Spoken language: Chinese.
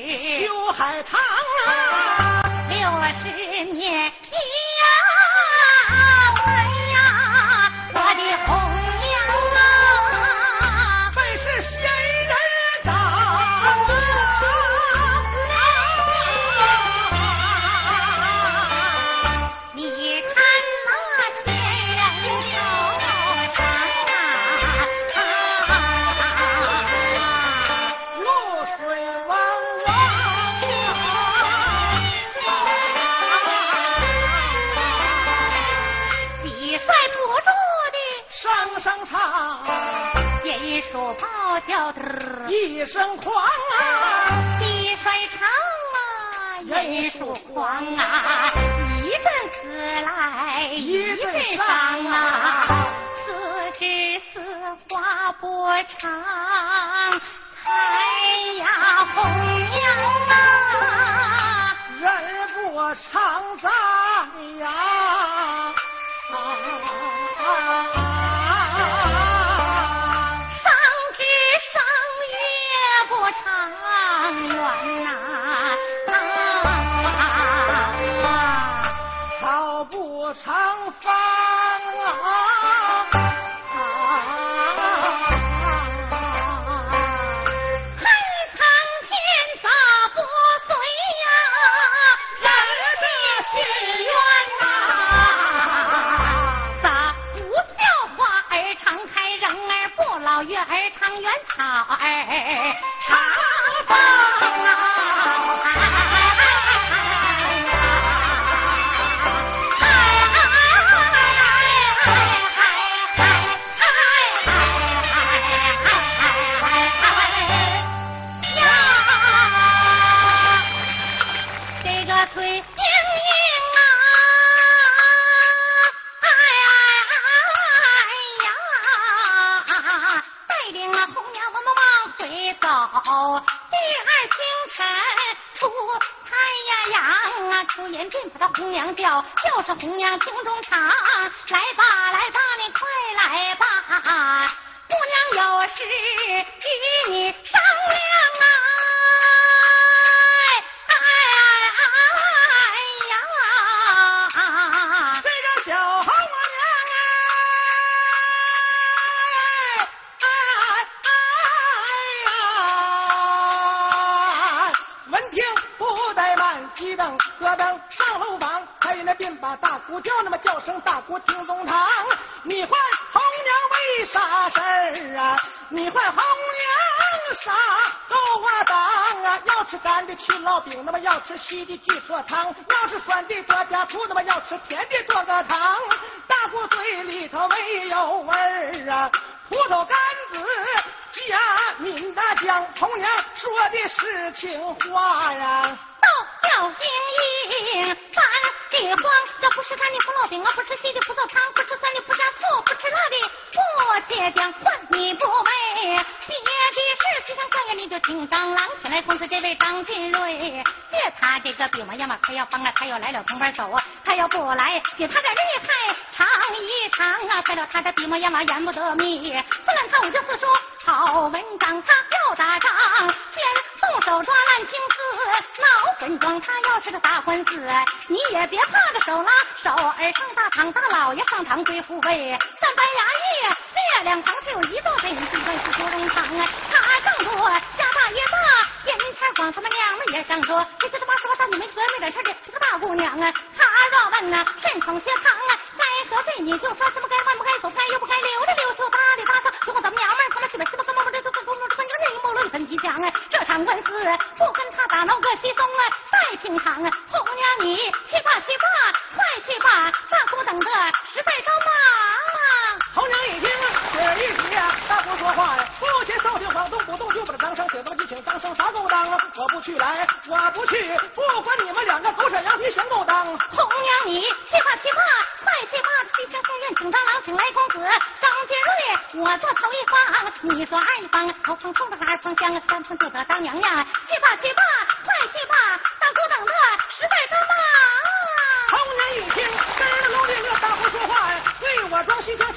是秋海棠啊，六银书报叫的，一声狂啊，地摔长啊，银书狂啊，一阵死来一阵伤啊，四枝丝花不长，开呀红娘啊。人不常在呀。不长发啊。领啊红娘我们往回走。第二清晨出太阳啊，出言便把他红娘叫，就是红娘胸中藏，来吧来吧，你快来吧，姑娘有事与你咯噔上楼房，开那便把大姑叫，那么叫声大姑听中堂。你唤红娘为啥事儿啊？你唤红娘啥够啊当啊？要吃干的去烙饼，那么要吃稀的去做汤，要是酸的多加醋，那么要吃甜的多个糖。大姑嘴里头没有味儿啊，葡萄干子加闽大酱，红娘说的是情话呀。角莺莺烦地慌，这不是干的胡烙饼啊，不吃稀的葡萄汤，不吃酸的不加醋，不吃辣的不切姜，换你不为别的事，就想看看你就听张郎前来公子这位张金瑞，借他这个比模样嘛，他要帮啊，他要来了同伴走啊，他要不来，给他点厉害尝一尝啊，废了他的比模样嘛，言不得密，不然他我就四说好文章，他要打仗，先动手抓烂青丝，闹混装，他要是个大官司，你也别怕着手拉手儿上大堂，大老爷上堂归护卫，三班衙役列两旁只有一座北，就算是九龙堂啊，他上桌家大业大，银钱广，他们娘们也上桌，这这这八十八大你没哥没点事的这个大姑娘啊，他若问呐甚从学堂啊，该何罪你就说什么该换不该走，该又不该留着溜秋搭里搭子，如果咱们娘们儿他们是个什么什么什么这这这这这这阴谋论分析讲啊，这场官司不跟他打闹个稀松啊，再平常啊，这么就请张生啥勾当？我不去来，我不去，不管你们两个狗扯羊皮想勾当。红娘你去吧去吧，快去吧！西厢开院请张郎，请来公子张金瑞，我做头一方，你做二一方，头方冲着二方香，三方就得当娘娘。去吧去吧，快去吧！大姑等着实在着忙。红娘一听，跟着楼里那大姑说话呀，对我装西厢